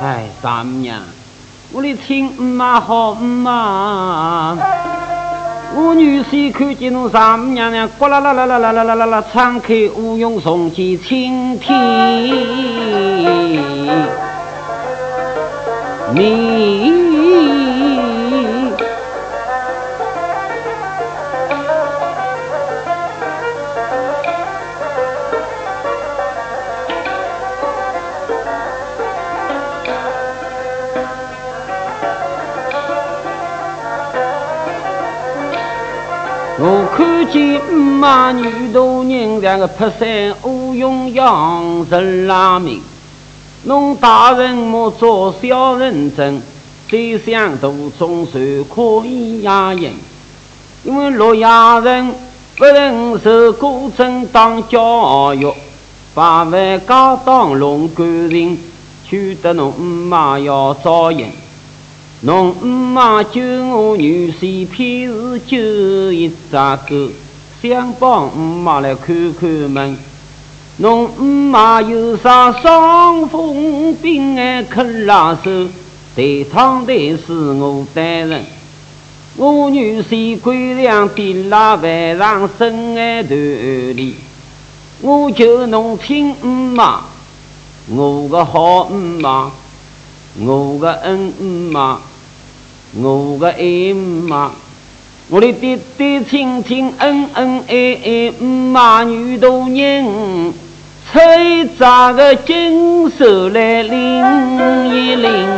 哎，三娘，我的亲妈好妈，我女婿看见侬三母娘娘，呱啦啦啦啦啦啦啦啦啦，敞开乌云送去青天明。我看见马女大人两个拍山乌云扬人拉命，侬大人莫做小人真，再想途中谁可以压人？因为洛阳人不能受过正当教育，把万家当龙官人，娶得侬妈要遭人。侬姆妈救我女婿，偏是救一只狗，想帮姆妈来看看门。侬姆妈有啥伤风病哎，肯拉手，抬汤抬是我担任。我女婿归粮点拉饭上深爱团里，我求侬听姆妈，我个好姆妈。我的恩妈，我的恩妈，我的爹爹亲亲，恩恩爱爱，妈女大人，吹炸个金手来领一领。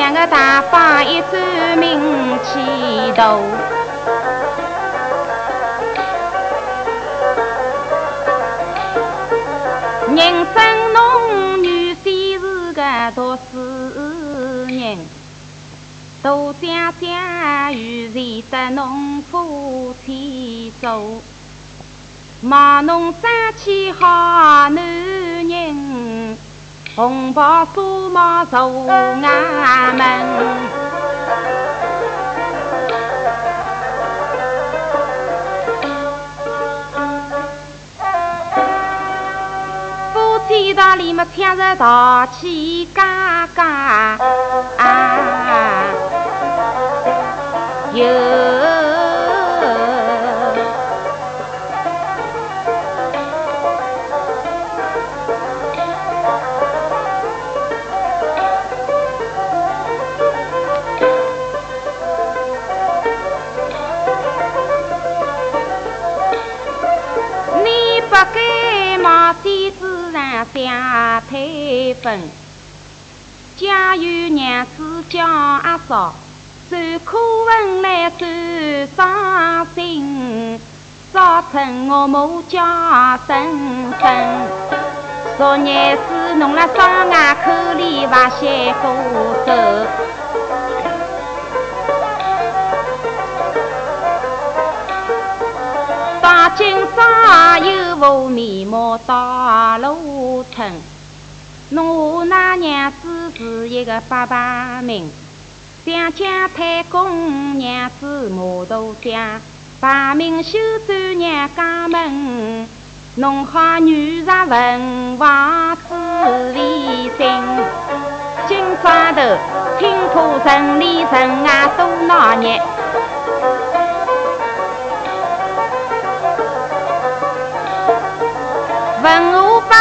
大发一转名气大，人生侬女虽是个读书人，多想想有人得侬夫牵猪，望侬生起好女。红袍纱帽入衙门，夫妻档里么贴着大气嘎嘎，有。下推分，家有娘子叫阿嫂，受苦问来受伤心，早晨我母叫婶婶，昨日子弄了双牙口里挖些骨头，大今朝有福面目到路。侬那娘子是一个八百名，想将太公娘子马头将，排名修走娘家门。侬好女婿文王子为心，今朝头听破城里人啊多闹热。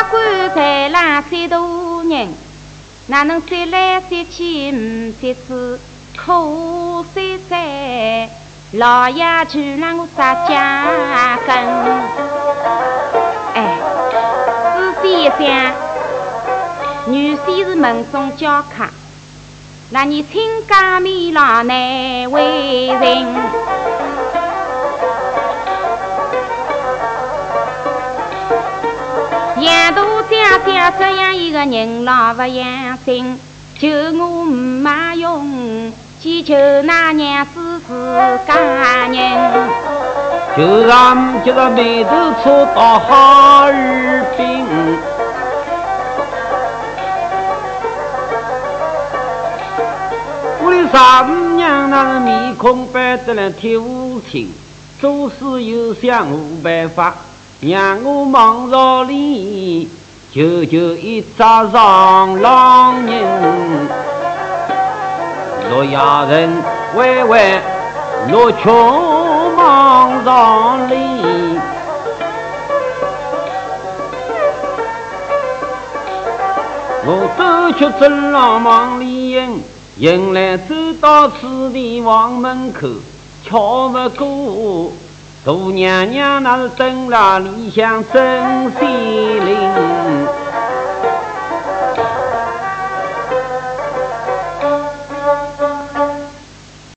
官在那三大人，哪能说来说去唔识字？可惜在老爷就让我扎家根。哎，仔细一想，原先是门中教客，那你亲家面郎难为人。大姐姐这样一个人老不养心，求我唔买用，祈求那娘子是佳人。就让叫他眉头搓到哈尔滨。屋里三五娘那面孔摆得来铁无情，做事又想无办法，让我忙着里，求求一扎上郎人，若丫人喂喂，若穷。忙上里，我走出正廊忙里迎，迎来走到此地王门口，瞧不过大娘娘那是等了理想真心灵。